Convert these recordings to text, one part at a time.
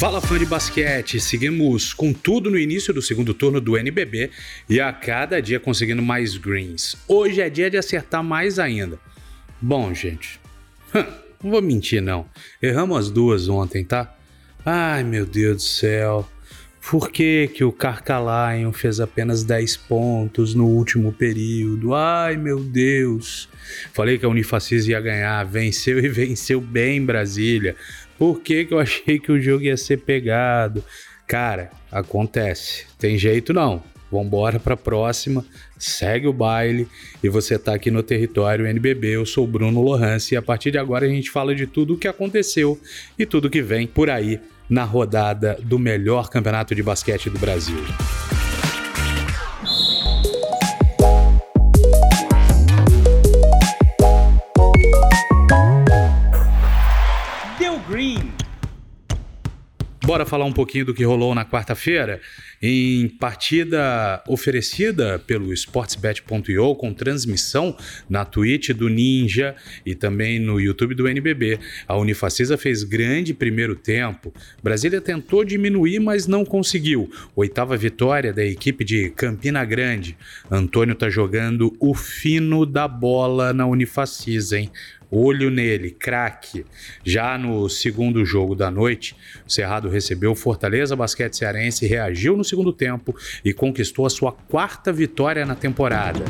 Fala fã de basquete, seguimos com tudo no início do segundo turno do NBB e a cada dia conseguindo mais greens. Hoje é dia de acertar mais ainda. Bom, gente, não vou mentir não, erramos as duas ontem, tá? Ai meu Deus do céu, por que, que o Carcalion fez apenas 10 pontos no último período? Ai meu Deus, falei que a Unifacis ia ganhar, venceu e venceu bem Brasília. Por que, que eu achei que o jogo ia ser pegado? Cara, acontece. Tem jeito não. Vambora para a próxima, segue o baile e você tá aqui no território NBB. Eu sou Bruno Lohance e a partir de agora a gente fala de tudo o que aconteceu e tudo que vem por aí na rodada do melhor campeonato de basquete do Brasil. Bora falar um pouquinho do que rolou na quarta-feira? Em partida oferecida pelo sportsbet.io com transmissão na Twitch do Ninja e também no YouTube do NBB. A Unifacisa fez grande primeiro tempo. Brasília tentou diminuir, mas não conseguiu. Oitava vitória da equipe de Campina Grande. Antônio tá jogando o fino da bola na Unifacisa, hein? Olho nele, craque. Já no segundo jogo da noite, o Cerrado recebeu Fortaleza Basquete Cearense, reagiu no segundo tempo e conquistou a sua quarta vitória na temporada.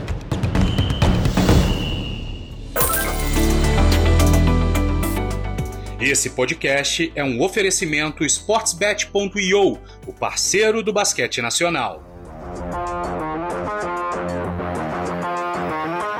Esse podcast é um oferecimento sportsbet.io, o parceiro do basquete nacional.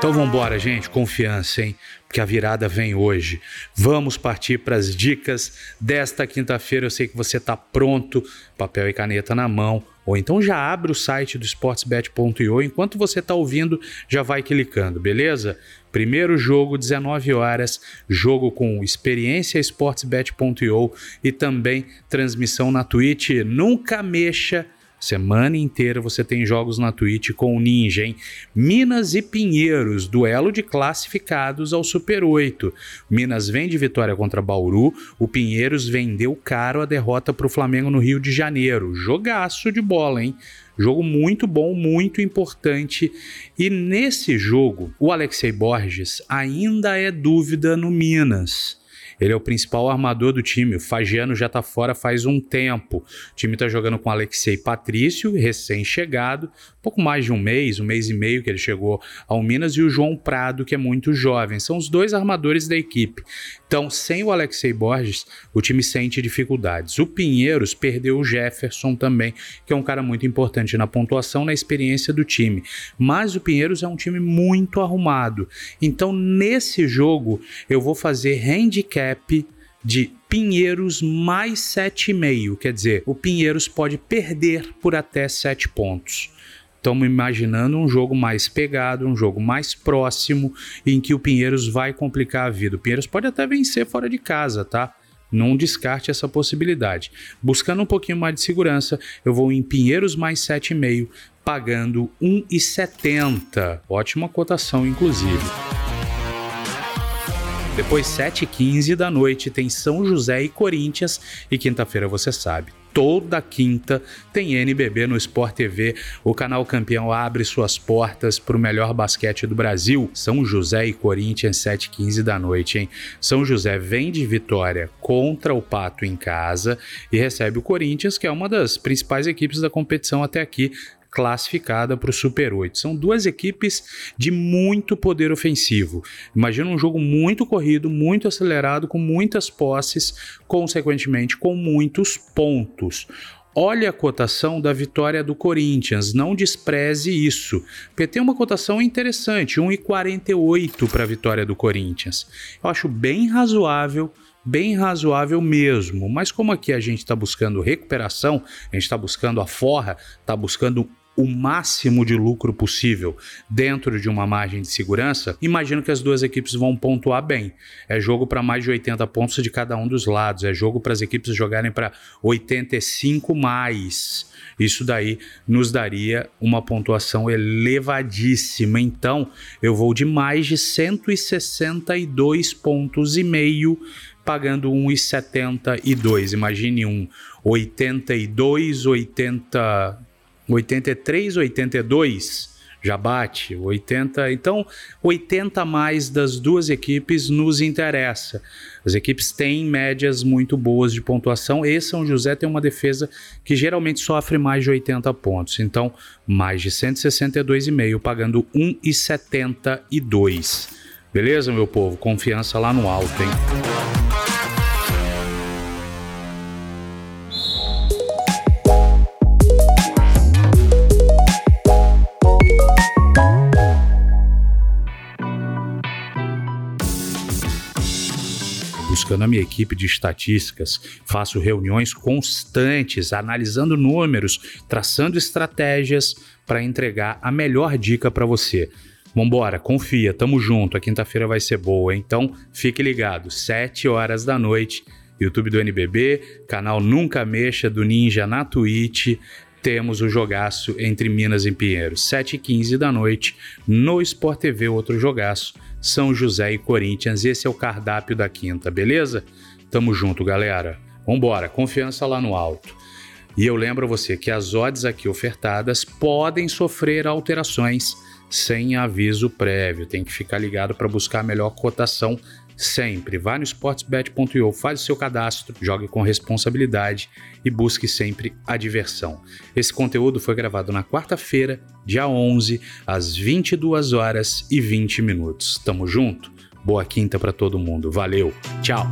Então vamos embora, gente, confiança, hein? Porque a virada vem hoje. Vamos partir para as dicas desta quinta-feira. Eu sei que você está pronto, papel e caneta na mão, ou então já abre o site do sportsbet.io. Enquanto você está ouvindo, já vai clicando, beleza? Primeiro jogo, 19 horas, jogo com experiência sportsbet.io e também transmissão na Twitch. Nunca mexa Semana inteira você tem jogos na Twitch com o Ninja, hein? Minas e Pinheiros, duelo de classificados ao Super 8. Minas vem de vitória contra Bauru, o Pinheiros vendeu caro a derrota para o Flamengo no Rio de Janeiro. Jogaço de bola, hein? Jogo muito bom, muito importante. E nesse jogo, o Alexei Borges ainda é dúvida no Minas. Ele é o principal armador do time. O Fagiano já tá fora faz um tempo. O time tá jogando com Alexei Patrício, recém-chegado, pouco mais de um mês, um mês e meio que ele chegou ao Minas, e o João Prado, que é muito jovem. São os dois armadores da equipe. Então, sem o Alexei Borges, o time sente dificuldades. O Pinheiros perdeu o Jefferson também, que é um cara muito importante na pontuação, na experiência do time. Mas o Pinheiros é um time muito arrumado. Então, nesse jogo, eu vou fazer handicap de Pinheiros mais 7,5. Quer dizer, o Pinheiros pode perder por até 7 pontos. Estamos imaginando um jogo mais pegado, um jogo mais próximo, em que o Pinheiros vai complicar a vida. O Pinheiros pode até vencer fora de casa, tá? Não descarte essa possibilidade. Buscando um pouquinho mais de segurança, eu vou em Pinheiros mais 7,5, pagando 1,70. Ótima cotação, inclusive. Depois, 7h15 da noite, tem São José e Corinthians. E quinta-feira, você sabe, toda quinta tem NBB no Sport TV. O canal campeão abre suas portas para o melhor basquete do Brasil. São José e Corinthians, 7h15 da noite, hein? São José vem de vitória contra o Pato em casa e recebe o Corinthians, que é uma das principais equipes da competição até aqui classificada para o Super 8. São duas equipes de muito poder ofensivo. Imagina um jogo muito corrido, muito acelerado, com muitas posses, consequentemente com muitos pontos. Olha a cotação da vitória do Corinthians, não despreze isso, porque tem uma cotação interessante, 1,48 para a vitória do Corinthians. Eu acho bem razoável bem razoável mesmo. Mas como aqui a gente está buscando recuperação, a gente está buscando a forra, está buscando o máximo de lucro possível dentro de uma margem de segurança, imagino que as duas equipes vão pontuar bem. É jogo para mais de 80 pontos de cada um dos lados, é jogo para as equipes jogarem para 85 mais. Isso daí nos daria uma pontuação elevadíssima. Então, eu vou de mais de 162 pontos e meio pagando 1,72. Imagine um 82, 80, 83, 82 já bate 80. Então, 80 mais das duas equipes nos interessa. As equipes têm médias muito boas de pontuação e São José tem uma defesa que geralmente sofre mais de 80 pontos. Então, mais de 162,5 pagando 1,72. Beleza, meu povo? Confiança lá no alto, hein? Buscando a minha equipe de estatísticas, faço reuniões constantes, analisando números, traçando estratégias para entregar a melhor dica para você. Vambora, confia, tamo junto, a quinta-feira vai ser boa, então fique ligado, 7 horas da noite, YouTube do NBB, canal Nunca Mexa do Ninja na Twitch, temos o jogaço entre Minas e Pinheiros, 7h15 da noite, no Sport TV, outro jogaço, São José e Corinthians. Esse é o cardápio da quinta, beleza? Tamo junto, galera. Vambora, confiança lá no alto. E eu lembro você que as odds aqui ofertadas podem sofrer alterações sem aviso prévio. Tem que ficar ligado para buscar a melhor cotação sempre. Vá no sportsbet.io, faz o seu cadastro, jogue com responsabilidade e busque sempre a diversão. Esse conteúdo foi gravado na quarta-feira, dia 11, às 22 horas e 20 minutos. Tamo junto? Boa quinta para todo mundo. Valeu. Tchau.